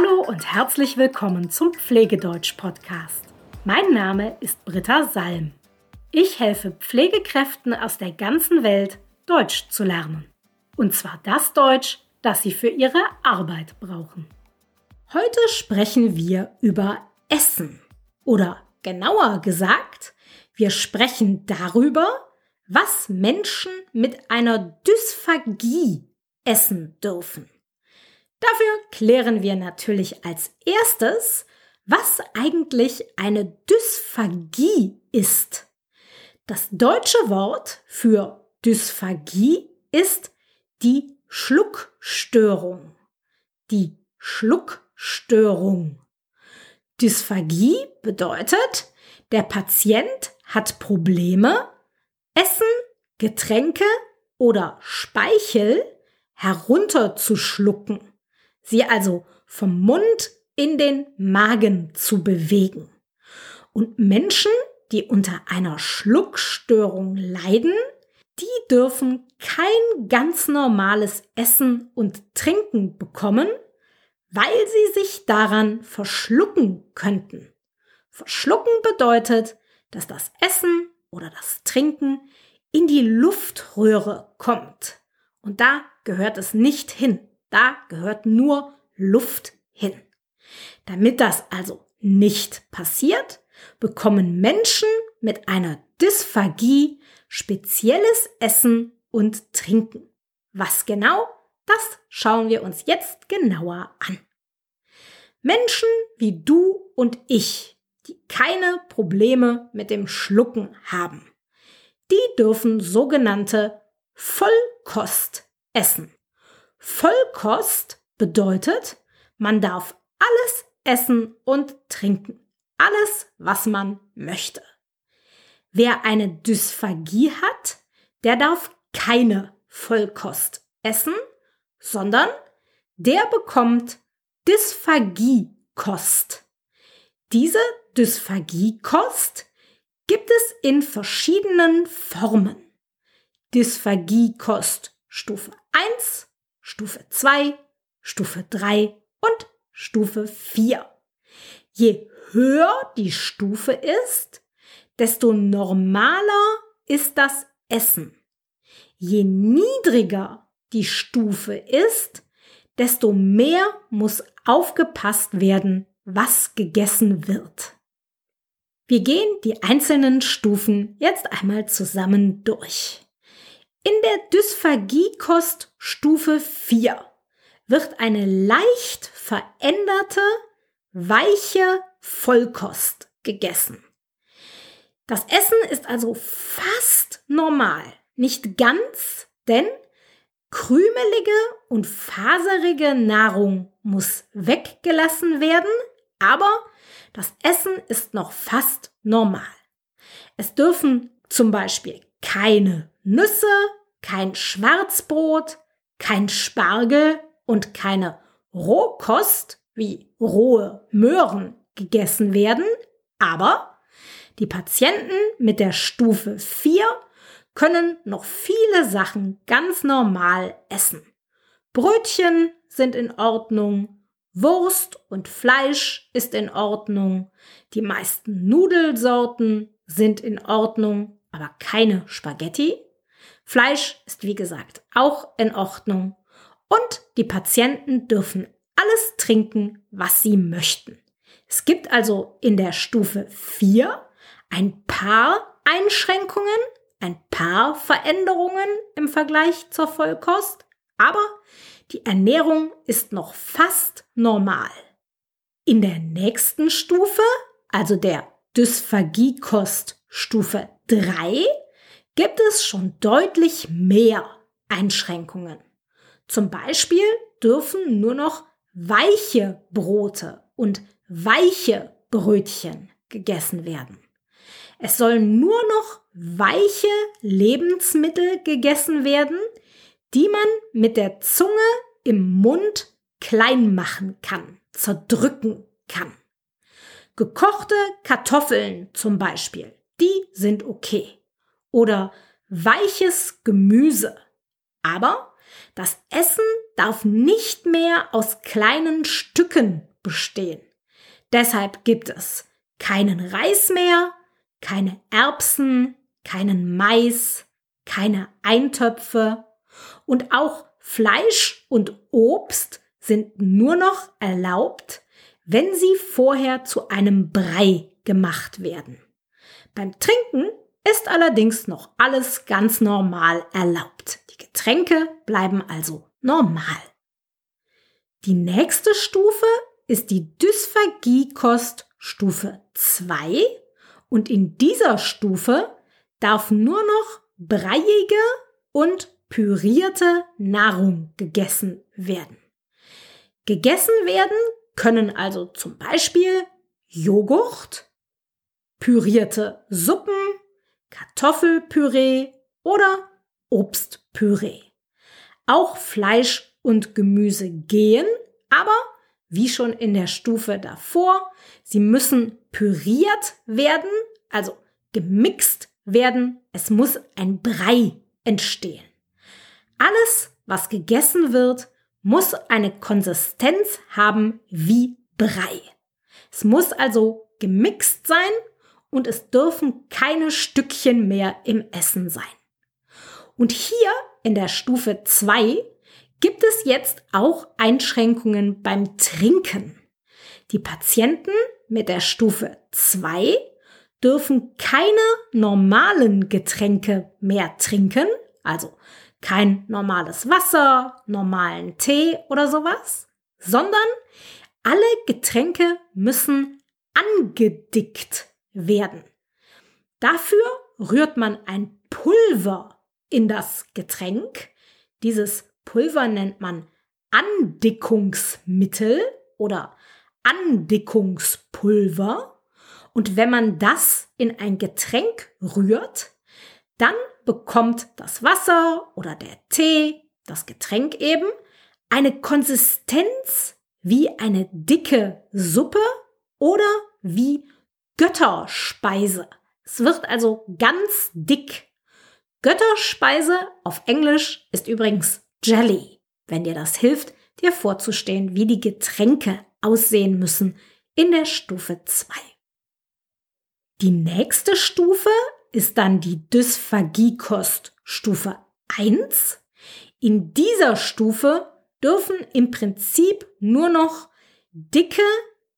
Hallo und herzlich willkommen zum Pflegedeutsch-Podcast. Mein Name ist Britta Salm. Ich helfe Pflegekräften aus der ganzen Welt, Deutsch zu lernen. Und zwar das Deutsch, das sie für ihre Arbeit brauchen. Heute sprechen wir über Essen. Oder genauer gesagt, wir sprechen darüber, was Menschen mit einer Dysphagie essen dürfen. Dafür klären wir natürlich als erstes, was eigentlich eine Dysphagie ist. Das deutsche Wort für Dysphagie ist die Schluckstörung. Die Schluckstörung. Dysphagie bedeutet, der Patient hat Probleme, Essen, Getränke oder Speichel herunterzuschlucken sie also vom Mund in den Magen zu bewegen. Und Menschen, die unter einer Schluckstörung leiden, die dürfen kein ganz normales Essen und Trinken bekommen, weil sie sich daran verschlucken könnten. Verschlucken bedeutet, dass das Essen oder das Trinken in die Luftröhre kommt. Und da gehört es nicht hin. Da gehört nur Luft hin. Damit das also nicht passiert, bekommen Menschen mit einer Dysphagie spezielles Essen und Trinken. Was genau, das schauen wir uns jetzt genauer an. Menschen wie du und ich, die keine Probleme mit dem Schlucken haben, die dürfen sogenannte Vollkost essen. Vollkost bedeutet, man darf alles essen und trinken. Alles, was man möchte. Wer eine Dysphagie hat, der darf keine Vollkost essen, sondern der bekommt Dysphagiekost. Diese Dysphagiekost gibt es in verschiedenen Formen. Dysphagiekost Stufe 1 Stufe 2, Stufe 3 und Stufe 4. Je höher die Stufe ist, desto normaler ist das Essen. Je niedriger die Stufe ist, desto mehr muss aufgepasst werden, was gegessen wird. Wir gehen die einzelnen Stufen jetzt einmal zusammen durch. In der Dysphagiekost Stufe 4 wird eine leicht veränderte, weiche Vollkost gegessen. Das Essen ist also fast normal, nicht ganz, denn krümelige und faserige Nahrung muss weggelassen werden, aber das Essen ist noch fast normal. Es dürfen zum Beispiel keine Nüsse, kein Schwarzbrot, kein Spargel und keine Rohkost wie rohe Möhren gegessen werden, aber die Patienten mit der Stufe 4 können noch viele Sachen ganz normal essen. Brötchen sind in Ordnung, Wurst und Fleisch ist in Ordnung, die meisten Nudelsorten sind in Ordnung, aber keine Spaghetti. Fleisch ist wie gesagt auch in Ordnung und die Patienten dürfen alles trinken, was sie möchten. Es gibt also in der Stufe 4 ein paar Einschränkungen, ein paar Veränderungen im Vergleich zur Vollkost, aber die Ernährung ist noch fast normal. In der nächsten Stufe, also der Dysphagiekost Stufe 3, gibt es schon deutlich mehr Einschränkungen. Zum Beispiel dürfen nur noch weiche Brote und weiche Brötchen gegessen werden. Es sollen nur noch weiche Lebensmittel gegessen werden, die man mit der Zunge im Mund klein machen kann, zerdrücken kann. Gekochte Kartoffeln zum Beispiel, die sind okay oder weiches Gemüse. Aber das Essen darf nicht mehr aus kleinen Stücken bestehen. Deshalb gibt es keinen Reis mehr, keine Erbsen, keinen Mais, keine Eintöpfe und auch Fleisch und Obst sind nur noch erlaubt, wenn sie vorher zu einem Brei gemacht werden. Beim Trinken ist allerdings noch alles ganz normal erlaubt. Die Getränke bleiben also normal. Die nächste Stufe ist die Dysphagiekost Stufe 2 und in dieser Stufe darf nur noch breiige und pürierte Nahrung gegessen werden. Gegessen werden können also zum Beispiel Joghurt, pürierte Suppen, Kartoffelpüree oder Obstpüree. Auch Fleisch und Gemüse gehen, aber wie schon in der Stufe davor, sie müssen püriert werden, also gemixt werden. Es muss ein Brei entstehen. Alles, was gegessen wird, muss eine Konsistenz haben wie Brei. Es muss also gemixt sein und es dürfen keine Stückchen mehr im Essen sein. Und hier in der Stufe 2 gibt es jetzt auch Einschränkungen beim Trinken. Die Patienten mit der Stufe 2 dürfen keine normalen Getränke mehr trinken, also kein normales Wasser, normalen Tee oder sowas, sondern alle Getränke müssen angedickt werden. Dafür rührt man ein Pulver in das Getränk. Dieses Pulver nennt man Andickungsmittel oder Andickungspulver. Und wenn man das in ein Getränk rührt, dann bekommt das Wasser oder der Tee, das Getränk eben, eine Konsistenz wie eine dicke Suppe oder wie Götterspeise. Es wird also ganz dick. Götterspeise auf Englisch ist übrigens Jelly, wenn dir das hilft, dir vorzustellen, wie die Getränke aussehen müssen in der Stufe 2. Die nächste Stufe ist dann die Dysphagiekost Stufe 1. In dieser Stufe dürfen im Prinzip nur noch dicke,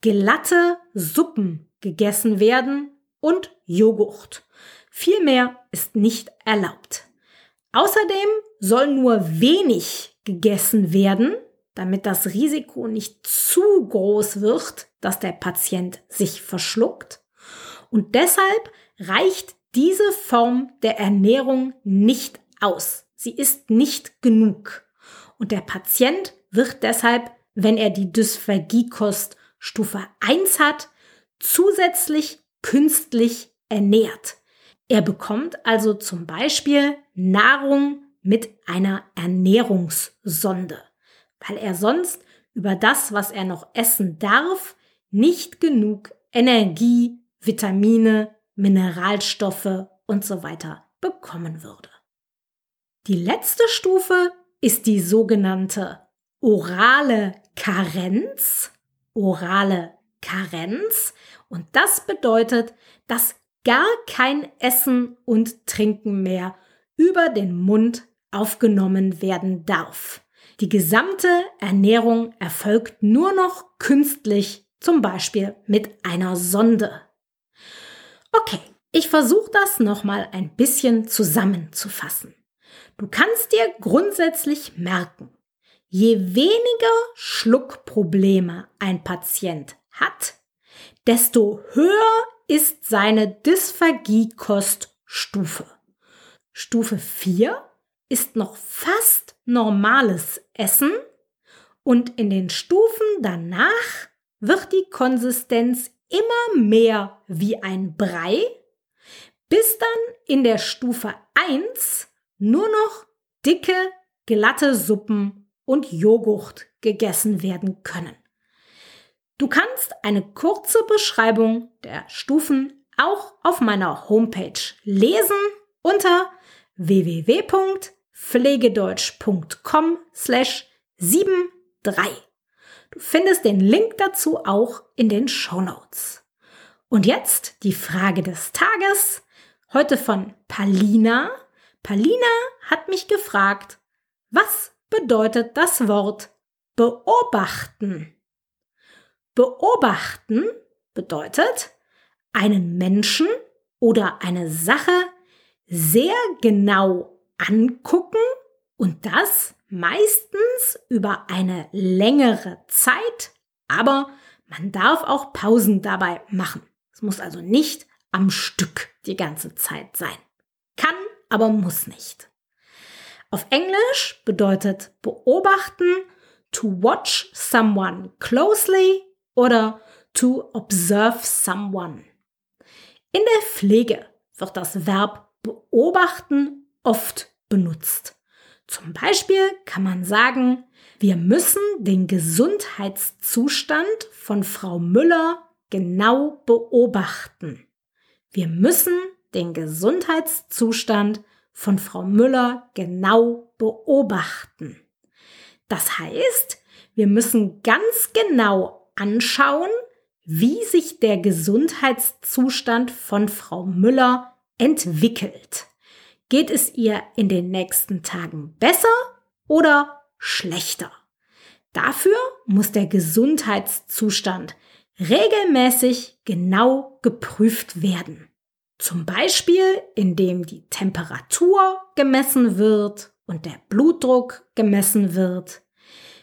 glatte Suppen gegessen werden und Joghurt. Viel mehr ist nicht erlaubt. Außerdem soll nur wenig gegessen werden, damit das Risiko nicht zu groß wird, dass der Patient sich verschluckt. Und deshalb reicht diese Form der Ernährung nicht aus. Sie ist nicht genug. Und der Patient wird deshalb, wenn er die Dysphagiekost Stufe 1 hat, zusätzlich künstlich ernährt. Er bekommt also zum Beispiel Nahrung mit einer Ernährungssonde, weil er sonst über das, was er noch essen darf, nicht genug Energie, Vitamine, Mineralstoffe und so weiter bekommen würde. Die letzte Stufe ist die sogenannte orale Karenz. Orale Karenz. Und das bedeutet, dass gar kein Essen und Trinken mehr über den Mund aufgenommen werden darf. Die gesamte Ernährung erfolgt nur noch künstlich, zum Beispiel mit einer Sonde. Okay, ich versuche das nochmal ein bisschen zusammenzufassen. Du kannst dir grundsätzlich merken, je weniger Schluckprobleme ein Patient hat, desto höher ist seine Dysphagie-Koststufe. Stufe 4 ist noch fast normales Essen und in den Stufen danach wird die Konsistenz immer mehr wie ein Brei, bis dann in der Stufe 1 nur noch dicke, glatte Suppen und Joghurt gegessen werden können. Du kannst eine kurze Beschreibung der Stufen auch auf meiner Homepage lesen unter www.pflegedeutsch.com slash 73. Du findest den Link dazu auch in den Show Notes. Und jetzt die Frage des Tages, heute von Palina. Palina hat mich gefragt, was bedeutet das Wort beobachten? Beobachten bedeutet einen Menschen oder eine Sache sehr genau angucken und das meistens über eine längere Zeit, aber man darf auch Pausen dabei machen. Es muss also nicht am Stück die ganze Zeit sein. Kann, aber muss nicht. Auf Englisch bedeutet beobachten to watch someone closely oder to observe someone. In der Pflege wird das Verb beobachten oft benutzt. Zum Beispiel kann man sagen, wir müssen den Gesundheitszustand von Frau Müller genau beobachten. Wir müssen den Gesundheitszustand von Frau Müller genau beobachten. Das heißt, wir müssen ganz genau anschauen, wie sich der Gesundheitszustand von Frau Müller entwickelt. Geht es ihr in den nächsten Tagen besser oder schlechter? Dafür muss der Gesundheitszustand regelmäßig genau geprüft werden. Zum Beispiel, indem die Temperatur gemessen wird und der Blutdruck gemessen wird.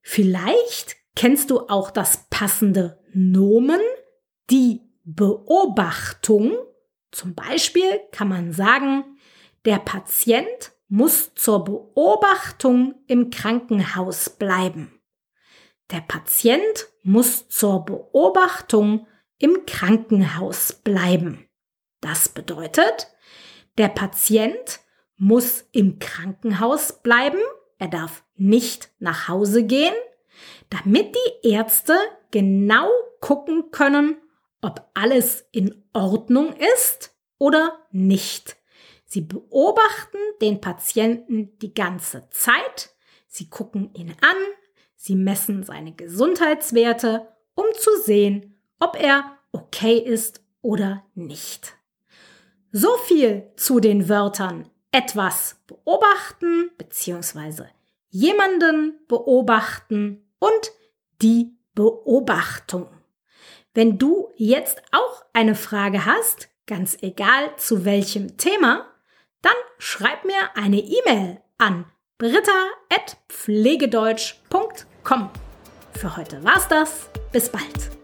Vielleicht kennst du auch das passende Nomen, die Beobachtung. Zum Beispiel kann man sagen, der Patient muss zur Beobachtung im Krankenhaus bleiben. Der Patient muss zur Beobachtung im Krankenhaus bleiben. Das bedeutet, der Patient muss im Krankenhaus bleiben, er darf nicht nach Hause gehen, damit die Ärzte genau gucken können, ob alles in Ordnung ist oder nicht. Sie beobachten den Patienten die ganze Zeit, sie gucken ihn an, sie messen seine Gesundheitswerte, um zu sehen, ob er okay ist oder nicht. So viel zu den Wörtern etwas beobachten bzw. jemanden beobachten und die Beobachtung. Wenn du jetzt auch eine Frage hast, ganz egal zu welchem Thema, dann schreib mir eine E-Mail an britta.pflegedeutsch.com. Für heute war's das. Bis bald.